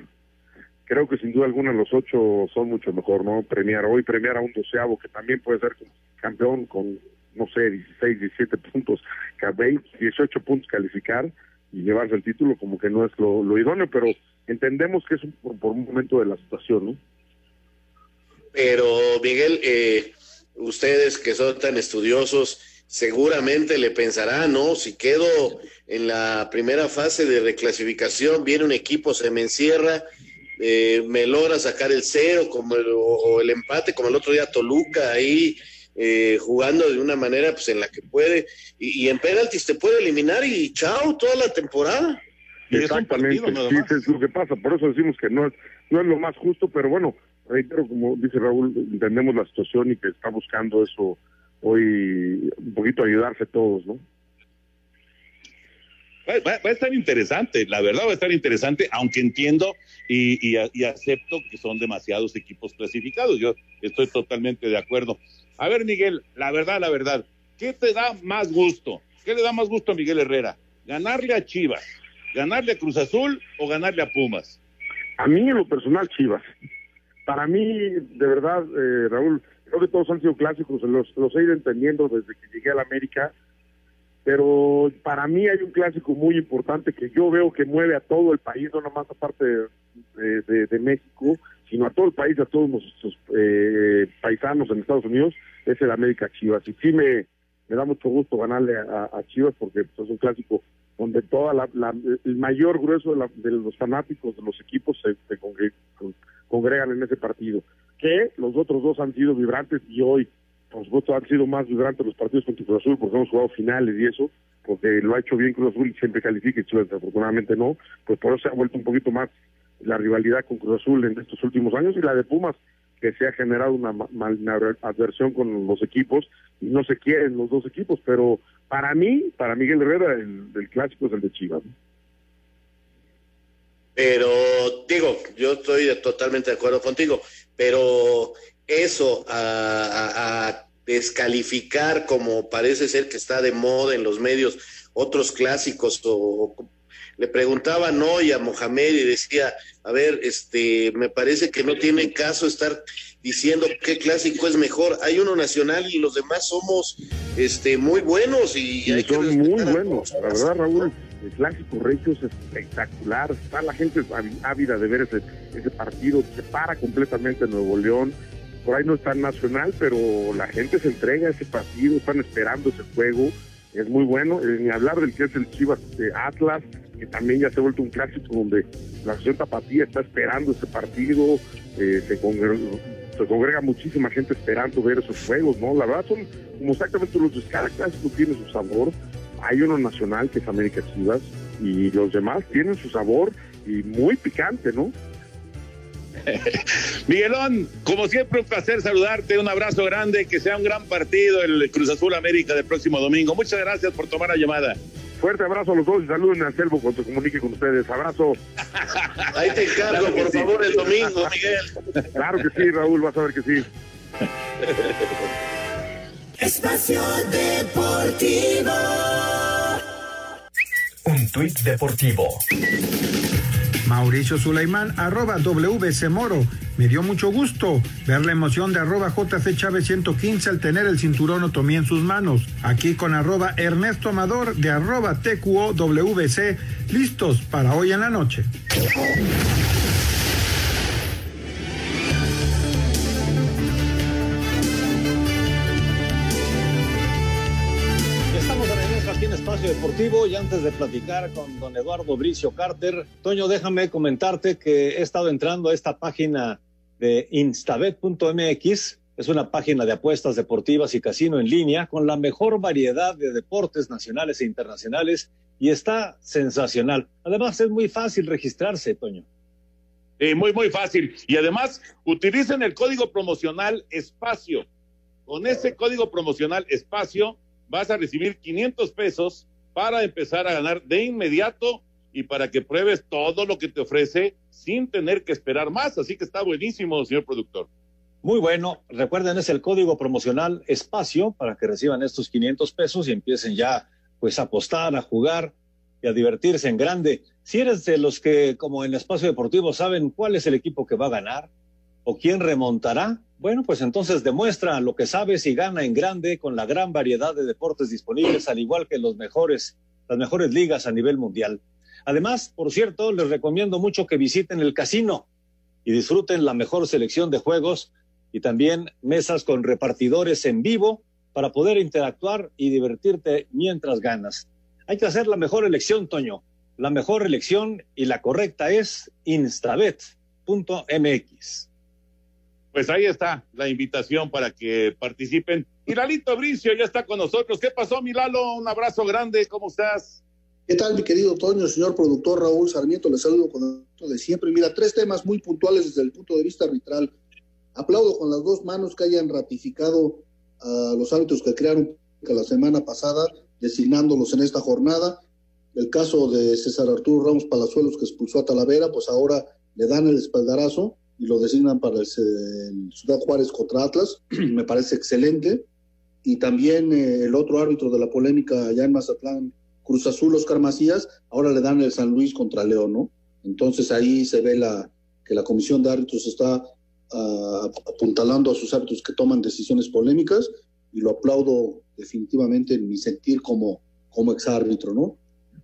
creo que sin duda alguna los ocho son mucho mejor, ¿no? Premiar hoy, premiar a un doceavo que también puede ser campeón con, no sé, 16, 17 puntos, 20, 18 puntos calificar y llevarse el título como que no es lo, idóneo, pero entendemos que es por un momento de la situación, ¿no? Pero Miguel, eh, ustedes que son tan estudiosos, seguramente le pensarán, ¿no? Si quedo en la primera fase de reclasificación, viene un equipo, se me encierra, eh, me logra sacar el cero como o, el empate, como el otro día Toluca ahí eh, jugando de una manera pues en la que puede, y, en penaltis te puede eliminar y chao toda la temporada. Exactamente, sí, es lo que pasa, por eso decimos que no es no es lo más justo, pero bueno, reitero, como dice Raúl, entendemos la situación y que está buscando eso hoy, un poquito ayudarse todos, ¿no? Va, va- va a estar interesante, la verdad va a estar interesante, aunque entiendo y, y- y acepto que son demasiados equipos clasificados. Yo estoy totalmente de acuerdo. A ver, Miguel, la verdad, la verdad, ¿qué te da más gusto? ¿Qué le da más gusto a Miguel Herrera? ¿Ganarle a Chivas, ganarle a Cruz Azul o ganarle a Pumas? A mí, en lo personal, Chivas. Para mí, de verdad, eh, Raúl, creo que todos han sido clásicos, los, los he ido entendiendo desde que llegué a la América, pero para mí hay un clásico muy importante que yo veo que mueve a todo el país, no nomás aparte de, de- México, sino a todo el país, a todos nuestros eh, paisanos en Estados Unidos, es el América Chivas. Y sí me, me da mucho gusto ganarle a, Chivas porque pues, es un clásico donde toda la, el mayor grueso de, la- de los fanáticos de los equipos se, se con- congregan en ese partido. Que los otros dos han sido vibrantes y hoy, por supuesto, han sido más vibrantes los partidos contra Cruz Azul porque hemos jugado finales y eso, porque lo ha hecho bien Cruz Azul y siempre califica y Chivas afortunadamente no, pues por eso se ha vuelto un poquito más la rivalidad con Cruz Azul en estos últimos años y la de Pumas que se ha generado una adversión con los equipos y no se quieren los dos equipos, pero para mí, para Miguel Herrera, el, el clásico es el de Chivas. ¿no? Pero digo, yo estoy totalmente de acuerdo contigo, pero eso a, a- a descalificar como parece ser que está de moda en los medios otros clásicos o le preguntaban hoy a Mohamed y decía, a ver, este, me parece que no tiene caso estar diciendo qué clásico es mejor. Hay uno nacional y los demás somos este muy buenos y, Y hay que son muy buenos, la verdad, Raúl. El clásico regio es espectacular. Está la gente ávi- ávida de ver ese, partido. Se para completamente Nuevo León. Por ahí no está nacional, pero la gente se entrega a ese partido. Están esperando ese juego. Es muy bueno. Eh, ni hablar del que es el Chivas de Atlas, que también ya se ha vuelto un clásico donde la acción tapatía está esperando ese partido. Eh, se, congrega, se congrega muchísima gente esperando ver esos juegos, ¿no? La verdad son como exactamente los de cada clásico tiene su sabor. Hay uno nacional que es América Chivas y los demás tienen su sabor y muy picante, ¿no? Miguelón, como siempre, un placer saludarte, un abrazo grande, que sea un gran partido el Cruz Azul América del próximo domingo. Muchas gracias por tomar la llamada. Fuerte abrazo a los dos y saluden a Selvo cuando se comunique con ustedes. Abrazo. Ahí te encargo, Claro por sí. favor, el domingo, Miguel. Claro que sí, Raúl, vas a ver que sí. Espacio Deportivo. Un tuit deportivo. Mauricio Sulaimán, arroba WC Moro. Me dio mucho gusto ver la emoción de arroba JC Chávez 115 al tener el cinturón otomí en sus manos. Aquí con arroba Ernesto Amador de arroba TQOWC, listos para hoy en la noche. Y antes de platicar con don Eduardo Bricio Carter, Toño, déjame comentarte que he estado entrando a esta página de instabet.mx. Es una página de apuestas deportivas y casino en línea con la mejor variedad de deportes nacionales e internacionales y está sensacional. Además, es muy fácil registrarse, Toño. Eh, muy, muy fácil. Y además, utilicen el código promocional espacio. Con ese código promocional espacio vas a recibir 500 pesos para empezar a ganar de inmediato y para que pruebes todo lo que te ofrece sin tener que esperar más. Así que está buenísimo, señor productor. Muy bueno. Recuerden, es el código promocional espacio para que reciban estos 500 pesos y empiecen ya pues a apostar, a jugar y a divertirse en grande. Si eres de los que, como en espacio deportivo, saben cuál es el equipo que va a ganar o quién remontará, bueno, pues entonces demuestra lo que sabes y gana en grande con la gran variedad de deportes disponibles, al igual que las mejores ligas a nivel mundial. Además, por cierto, les recomiendo mucho que visiten el casino y disfruten la mejor selección de juegos y también mesas con repartidores en vivo para poder interactuar y divertirte mientras ganas. Hay que hacer la mejor elección, Toño. La mejor elección y la correcta es instabet.mx. Pues ahí está la invitación para que participen. Y Lalito Bricio ya está con nosotros. ¿Qué pasó, mi Lalo? Un abrazo grande. ¿Cómo estás? ¿Qué tal, mi querido Toño, señor productor Raúl Sarmiento? Les saludo con el de siempre. Mira, tres temas muy puntuales desde el punto de vista arbitral. Aplaudo con las dos manos que hayan ratificado a los árbitros que crearon la semana pasada, designándolos en esta jornada. El caso de César Arturo Ramos Palazuelos, que expulsó a Talavera, pues ahora le dan el espaldarazo y lo designan para el, Ciudad Juárez contra Atlas. Me parece excelente. Y también eh, el otro árbitro de la polémica allá en Mazatlán, Cruz Azul, Oscar Macías, ahora le dan el San Luis contra León, ¿no? Entonces ahí se ve la, que la comisión de árbitros está uh, apuntalando a sus árbitros que toman decisiones polémicas y lo aplaudo definitivamente en mi sentir como, como exárbitro, ¿no?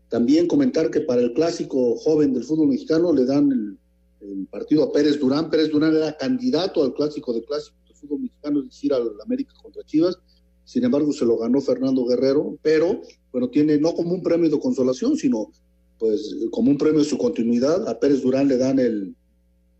También comentar que para el clásico joven del fútbol mexicano le dan el, el partido a Pérez Durán. Pérez Durán era candidato al clásico de clásico del fútbol mexicano, es decir, al América contra Chivas. Sin embargo, se lo ganó Fernando Guerrero, pero bueno, tiene no como un premio de consolación, sino pues como un premio de su continuidad. A Pérez Durán le dan el,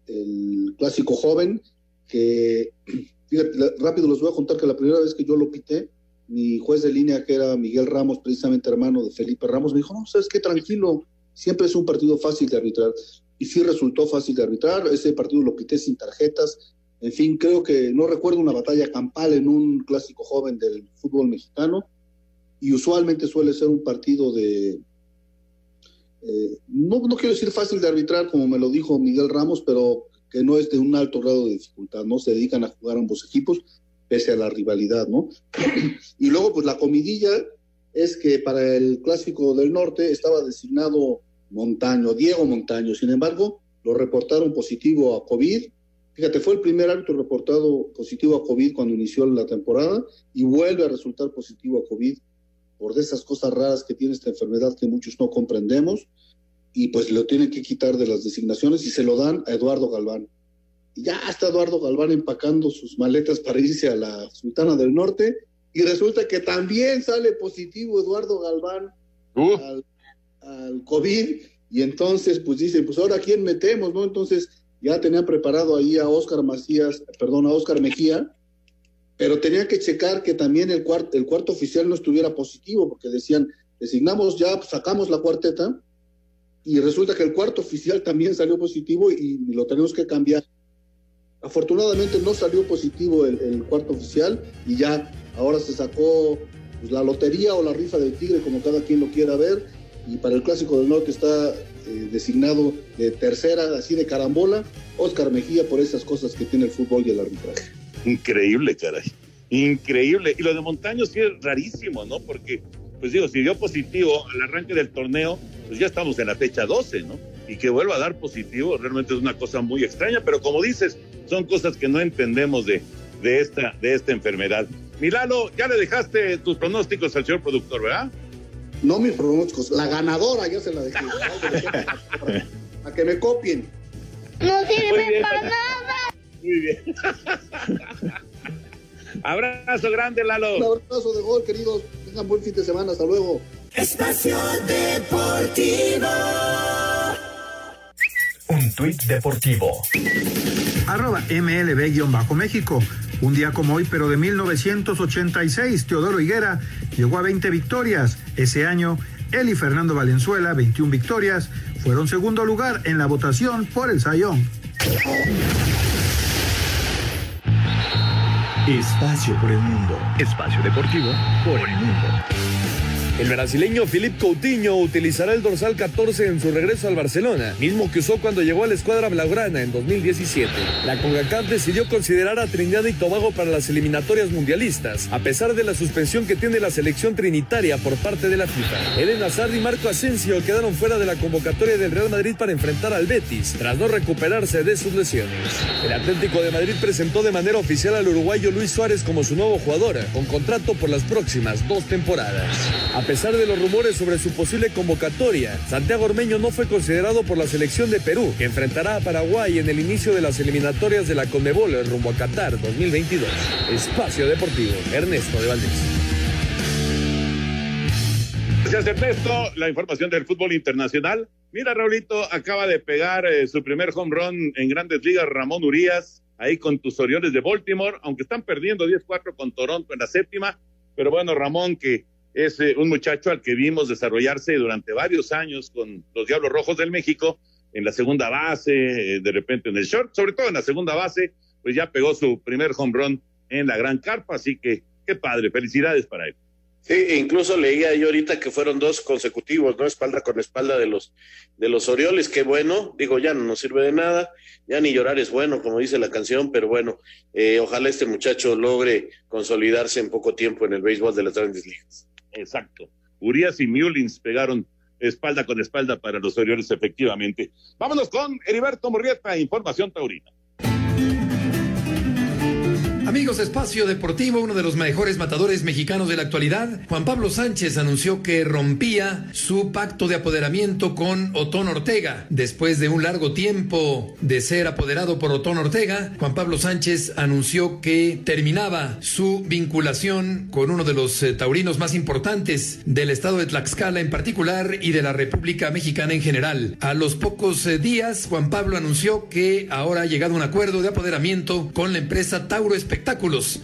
el clásico joven, que fíjate, rápido les voy a contar que la primera vez que yo lo pité, mi juez de línea, que era Miguel Ramos, precisamente hermano de Felipe Ramos, me dijo, no, sabes qué, tranquilo, siempre es un partido fácil de arbitrar. Y sí resultó fácil de arbitrar, ese partido lo pité sin tarjetas, en fin, creo que no recuerdo una batalla campal en un clásico joven del fútbol mexicano, y usualmente suele ser un partido de, eh, no, no quiero decir fácil de arbitrar, como me lo dijo Miguel Ramos, pero que no es de un alto grado de dificultad, ¿no? Se dedican a jugar ambos equipos, pese a la rivalidad, ¿no? y luego, pues la comidilla es que para el clásico del norte estaba designado Montaño, Diego Montaño, sin embargo, lo reportaron positivo a COVID. Fíjate, fue el primer árbitro reportado positivo a COVID cuando inició la temporada y vuelve a resultar positivo a COVID por de esas cosas raras que tiene esta enfermedad que muchos no comprendemos, y pues lo tienen que quitar de las designaciones y se lo dan a Eduardo Galván. Y ya está Eduardo Galván empacando sus maletas para irse a la Sultana del Norte, y resulta que también sale positivo Eduardo Galván al, al, COVID, y entonces pues dicen, pues ahora quién metemos, ¿no? Entonces ya tenían preparado ahí a Oscar Macías, perdón, a Oscar Mejía, pero tenía que checar que también el, cuarto, el cuarto oficial no estuviera positivo, porque decían, designamos ya, sacamos la cuarteta, y resulta que el cuarto oficial también salió positivo y lo tenemos que cambiar. Afortunadamente no salió positivo el, cuarto oficial y ya ahora se sacó pues, la lotería o la rifa del tigre, como cada quien lo quiera ver, y para el Clásico del Norte está eh, designado de tercera, así de carambola, Oscar Mejía por esas cosas que tiene el fútbol y el arbitraje. Increíble, caray. Increíble. Y lo de Montaño sí es rarísimo, ¿no? Porque, pues digo, si dio positivo al arranque del torneo, pues ya estamos en la fecha 12, ¿no? Y que vuelva a dar positivo realmente es una cosa muy extraña, pero como dices, son cosas que no entendemos de, de, esta, de esta enfermedad. Milalo, ya le dejaste tus pronósticos al señor productor, ¿verdad? No mis pronósticos, la ganadora ya se la dejé. a que me copien. No sirve para nada. Muy bien. abrazo grande, Lalo. Un abrazo de gol, queridos. Tengan buen fin de semana. Hasta luego. Espacio Deportivo. Un tuit deportivo. Arroba MLB-México. Un día como hoy, pero de 1986, Teodoro Higuera llegó a 20 victorias. Ese año, él y Fernando Valenzuela, 21 victorias, fueron segundo lugar en la votación por el Sayón. Espacio por el mundo. Espacio deportivo por el mundo. El brasileño Filipe Coutinho utilizará el dorsal 14 en su regreso al Barcelona, mismo que usó cuando llegó a la escuadra blaugrana en 2017. La CONCACAF decidió considerar a Trinidad y Tobago para las eliminatorias mundialistas, a pesar de la suspensión que tiene la selección trinitaria por parte de la FIFA. Eden Hazard y Marco Asensio quedaron fuera de la convocatoria del Real Madrid para enfrentar al Betis, tras no recuperarse de sus lesiones. El Atlético de Madrid presentó de manera oficial al uruguayo Luis Suárez como su nuevo jugador, con contrato por las próximas dos temporadas. Pesar de los rumores sobre su posible convocatoria, Santiago Ormeño no fue considerado por la selección de Perú, que enfrentará a Paraguay en el inicio de las eliminatorias de la Conmebol rumbo a Qatar 2022. Espacio Deportivo, Ernesto de Valdés. Gracias Ernesto, la información del fútbol internacional. Mira, Raulito, acaba de pegar eh, su primer home run en grandes ligas Ramón Urias, ahí con tus Orioles de Baltimore, aunque están perdiendo 10-4 con Toronto en la séptima, pero bueno, Ramón que es eh, un muchacho al que vimos desarrollarse durante varios años con los Diablos Rojos del México en la segunda base, eh, de repente en el short, sobre todo en la segunda base, pues ya pegó su primer home run en la gran carpa, así que qué padre, felicidades para él. Sí, e incluso leía yo ahorita que fueron dos consecutivos, ¿no? Espalda con espalda de los, de los Orioles, qué bueno, digo, ya no nos sirve de nada, ya ni llorar es bueno, como dice la canción, pero bueno, eh, ojalá este muchacho logre consolidarse en poco tiempo en el béisbol de las grandes ligas. Exacto. Urias y Mullins pegaron espalda con espalda para los Orioles, efectivamente. Vámonos con Heriberto Murrieta, Información Taurina. Amigos, Espacio Deportivo, uno de los mejores matadores mexicanos de la actualidad, Juan Pablo Sánchez anunció que rompía su pacto de apoderamiento con Otón Ortega. Después de un largo tiempo de ser apoderado por Otón Ortega, Juan Pablo Sánchez anunció que terminaba su vinculación con uno de los eh, taurinos más importantes del estado de Tlaxcala en particular y de la República Mexicana en general. A los pocos eh, días, Juan Pablo anunció que ahora ha llegado un acuerdo de apoderamiento con la empresa Tauro Espectáculos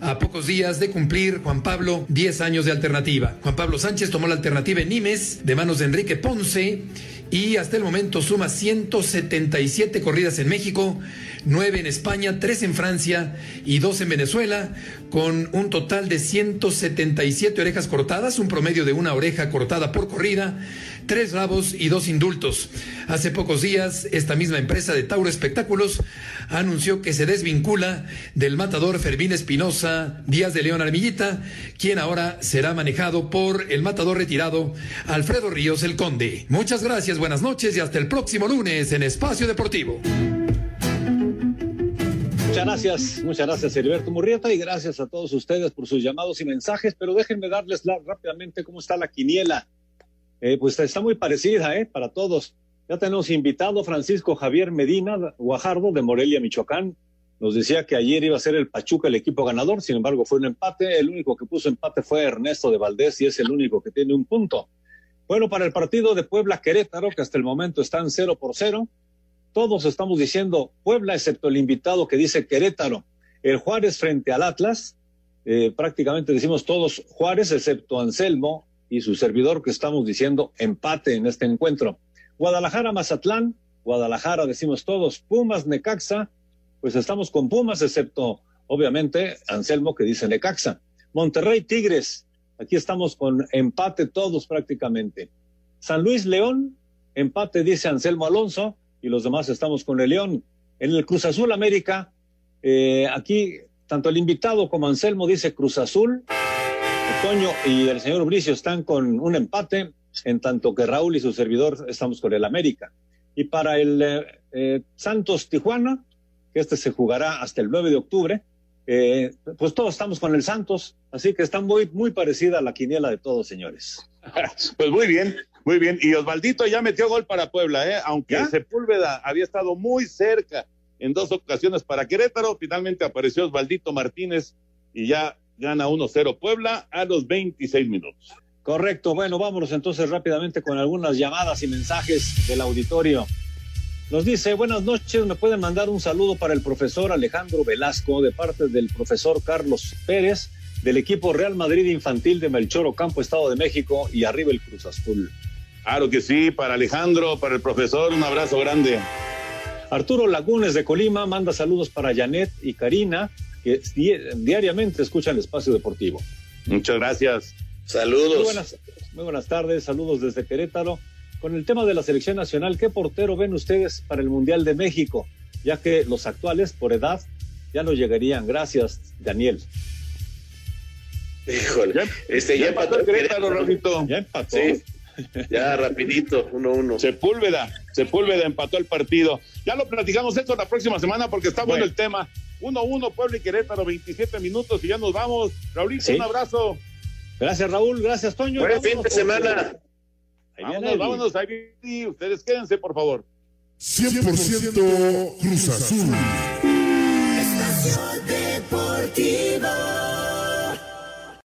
A pocos días de cumplir, Juan Pablo, 10 años de alternativa. Juan Pablo Sánchez tomó la alternativa en Nimes, de manos de Enrique Ponce, y hasta el momento suma 177 corridas en México, 9 en España, 3 en Francia y 2 en Venezuela, con un total de 177 orejas cortadas, un promedio de una oreja cortada por corrida tres rabos y dos indultos. Hace pocos días, esta misma empresa de Tauro Espectáculos anunció que se desvincula del matador Fermín Espinosa Díaz de León Armillita, quien ahora será manejado por el matador retirado Alfredo Ríos el Conde. Muchas gracias, buenas noches y hasta el próximo lunes en Espacio Deportivo. Muchas gracias, muchas gracias Heriberto Murrieta y gracias a todos ustedes por sus llamados y mensajes, pero déjenme darles rápidamente cómo está la quiniela eh, pues está muy parecida, ¿eh? Para todos. Ya tenemos invitado Francisco Javier Medina Guajardo de Morelia, Michoacán. Nos decía que ayer iba a ser el Pachuca el equipo ganador, sin embargo fue un empate. El único que puso empate fue Ernesto de Valdés y es el único que tiene un punto. Bueno, para el partido de Puebla Querétaro, que hasta el momento están cero por cero, todos estamos diciendo Puebla, excepto el invitado que dice Querétaro. El Juárez frente al Atlas, eh, prácticamente decimos todos Juárez, excepto Anselmo, y su servidor que estamos diciendo empate en este encuentro. Guadalajara, Mazatlán, Guadalajara decimos todos, Pumas, Necaxa, pues estamos con Pumas, excepto obviamente Anselmo que dice Necaxa. Monterrey, Tigres, aquí estamos con empate todos prácticamente. San Luis, León, empate dice Anselmo Alonso y los demás estamos con el León. En el Cruz Azul América, eh, aquí tanto el invitado como Anselmo dice Cruz Azul, Toño y el señor Bricio están con un empate, en tanto que Raúl y su servidor estamos con el América. Y para el eh, eh, Santos Tijuana, que este se jugará hasta el 9 de octubre, eh, pues todos estamos con el Santos, así que está muy, muy parecida a la quiniela de todos, señores. pues muy bien, muy bien. Y Osvaldito ya metió gol para Puebla, ¿eh? aunque Sepúlveda había estado muy cerca en dos ocasiones para Querétaro, finalmente apareció Osvaldito Martínez y ya gana 1-0 Puebla a los 26 minutos. Correcto, bueno, vámonos entonces rápidamente con algunas llamadas y mensajes del auditorio. Nos dice, buenas noches, me pueden mandar un saludo para el profesor Alejandro Velasco de parte del profesor Carlos Pérez del equipo Real Madrid Infantil de Melchor Ocampo, Estado de México y arriba el Cruz Azul. Claro que sí, para Alejandro, para el profesor, un abrazo grande. Arturo Lagunes de Colima manda saludos para Janet y Karina que diariamente escuchan el espacio deportivo. Muchas gracias. Saludos. Muy buenas, muy buenas tardes, saludos desde Querétaro. Con el tema de la selección nacional, ¿qué portero ven ustedes para el Mundial de México? Ya que los actuales, por edad, ya no llegarían. Gracias, Daniel. Híjole, este, ya, empató el Querétaro, Ramito. Ya empató. Ya rapidito, 1-1. Sepúlveda, Sepúlveda empató el partido. Ya lo platicamos esto la próxima semana porque está bueno, el tema. 1-1 Puebla y Querétaro, 27 minutos y ya nos vamos. Raulito, ¿Sí? un abrazo. Gracias, Raúl. Gracias, Toño. Buen fin de semana. Ahí vámonos, viene vámonos. Ahí viene. Ustedes quédense, por favor. 100% Cruz Azul. Estación Deportiva.